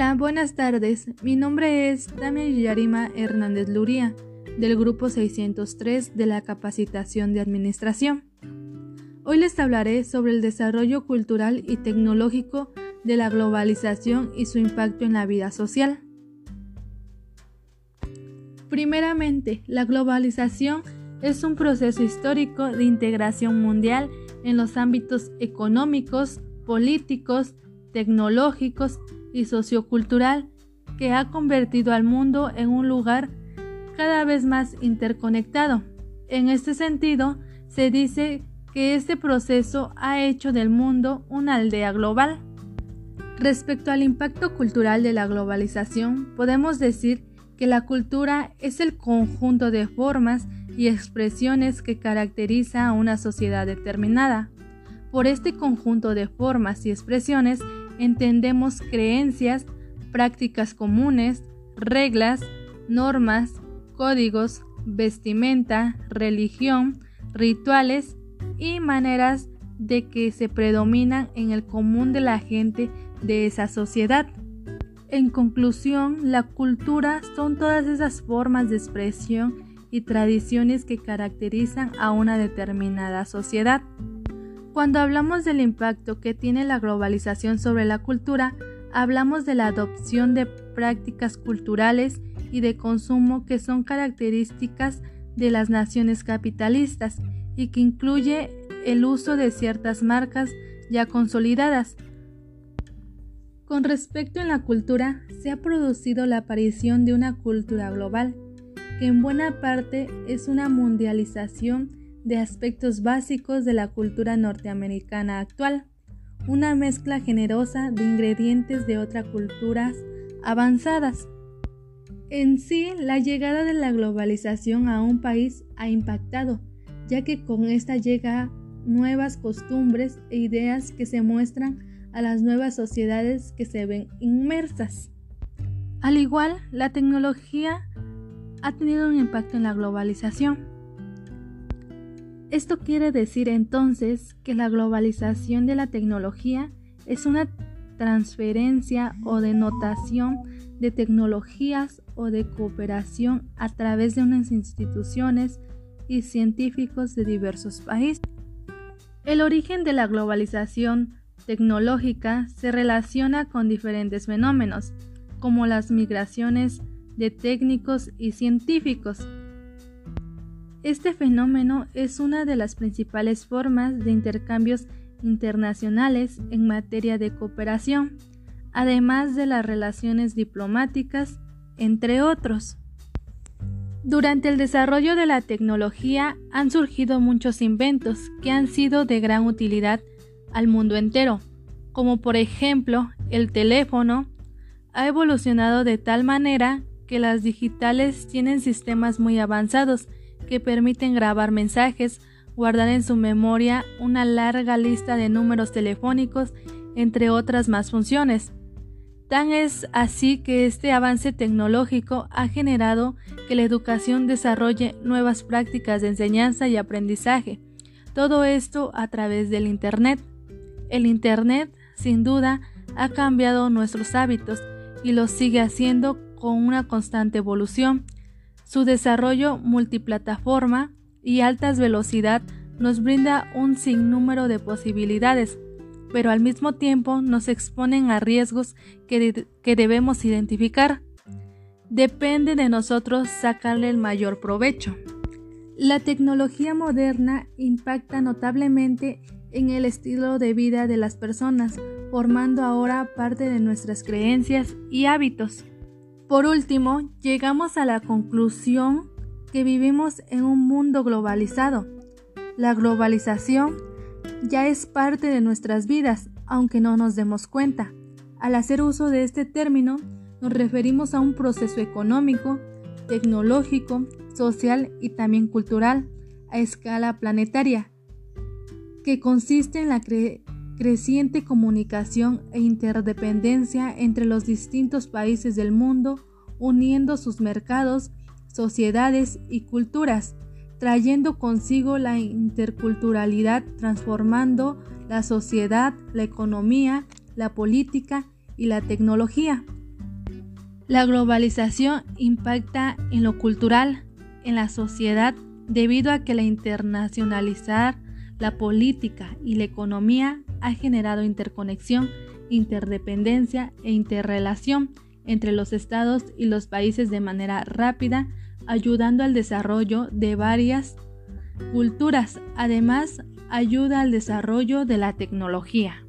Hola, buenas tardes. Mi nombre es Tamia Yarima Hernández Luría, del grupo 603 de la capacitación de administración. Hoy les hablaré sobre el desarrollo cultural y tecnológico de la globalización y su impacto en la vida social. Primeramente, la globalización es un proceso histórico de integración mundial en los ámbitos económicos, políticos, tecnológicos y sociocultural que ha convertido al mundo en un lugar cada vez más interconectado. En este sentido, se dice que este proceso ha hecho del mundo una aldea global. Respecto al impacto cultural de la globalización, podemos decir que la cultura es el conjunto de formas y expresiones que caracteriza a una sociedad determinada. Por este conjunto de formas y expresiones entendemos creencias, prácticas comunes, reglas, normas, códigos, vestimenta, religión, rituales y maneras de que se predominan en el común de la gente de esa sociedad. En conclusión, la cultura son todas esas formas de expresión y tradiciones que caracterizan a una determinada sociedad. Cuando hablamos del impacto que tiene la globalización sobre la cultura, hablamos de la adopción de prácticas culturales y de consumo que son características de las naciones capitalistas y que incluye el uso de ciertas marcas ya consolidadas, con respecto a la cultura, se ha producido la aparición de una cultura global, que en buena parte es una mundialización de aspectos básicos de la cultura norteamericana actual, una mezcla generosa de ingredientes de otras culturas avanzadas. En sí, la llegada de la globalización a un país ha impactado, ya que con esta llega nuevas costumbres e ideas que se muestran a las nuevas sociedades que se ven inmersas. Al igual, la tecnología ha tenido un impacto en la globalización. Esto quiere decir entonces que la globalización de la tecnología es una transferencia o denotación de tecnologías o de cooperación a través de unas instituciones y científicos de diversos países. El origen de la globalización tecnológica se relaciona con diferentes fenómenos, como las migraciones de técnicos y científicos. Este fenómeno es una de las principales formas de intercambios internacionales en materia de cooperación, además de las relaciones diplomáticas, entre otros. Durante el desarrollo de la tecnología han surgido muchos inventos que han sido de gran utilidad al mundo entero, como por ejemplo el teléfono, ha evolucionado de tal manera que las digitales tienen sistemas muy avanzados que permiten grabar mensajes, guardar en su memoria una larga lista de números telefónicos, entre otras más funciones. Tan es así que este avance tecnológico ha generado que la educación desarrolle nuevas prácticas de enseñanza y aprendizaje, todo esto a través del Internet. El Internet, sin duda, ha cambiado nuestros hábitos y lo sigue haciendo con una constante evolución. Su desarrollo multiplataforma y altas velocidad nos brinda un sinnúmero de posibilidades, pero al mismo tiempo nos exponen a riesgos que, que debemos identificar. Depende de nosotros sacarle el mayor provecho. La tecnología moderna impacta notablemente en el estilo de vida de las personas, formando ahora parte de nuestras creencias y hábitos. Por último, llegamos a la conclusión que vivimos en un mundo globalizado. La globalización ya es parte de nuestras vidas, aunque no nos demos cuenta. Al hacer uso de este término, nos referimos a un proceso económico, tecnológico, social y también cultural a escala planetaria que consiste en la creciente comunicación e interdependencia entre los distintos países del mundo, uniendo sus mercados, sociedades y culturas, trayendo consigo la interculturalidad, transformando la sociedad, la economía, la política y la tecnología. La globalización impacta en lo cultural, en la sociedad, debido a que la internacionalizar la política y la economía ha generado interconexión, interdependencia e interrelación entre los estados y los países de manera rápida, ayudando al desarrollo de varias culturas. Además, ayuda al desarrollo de la tecnología.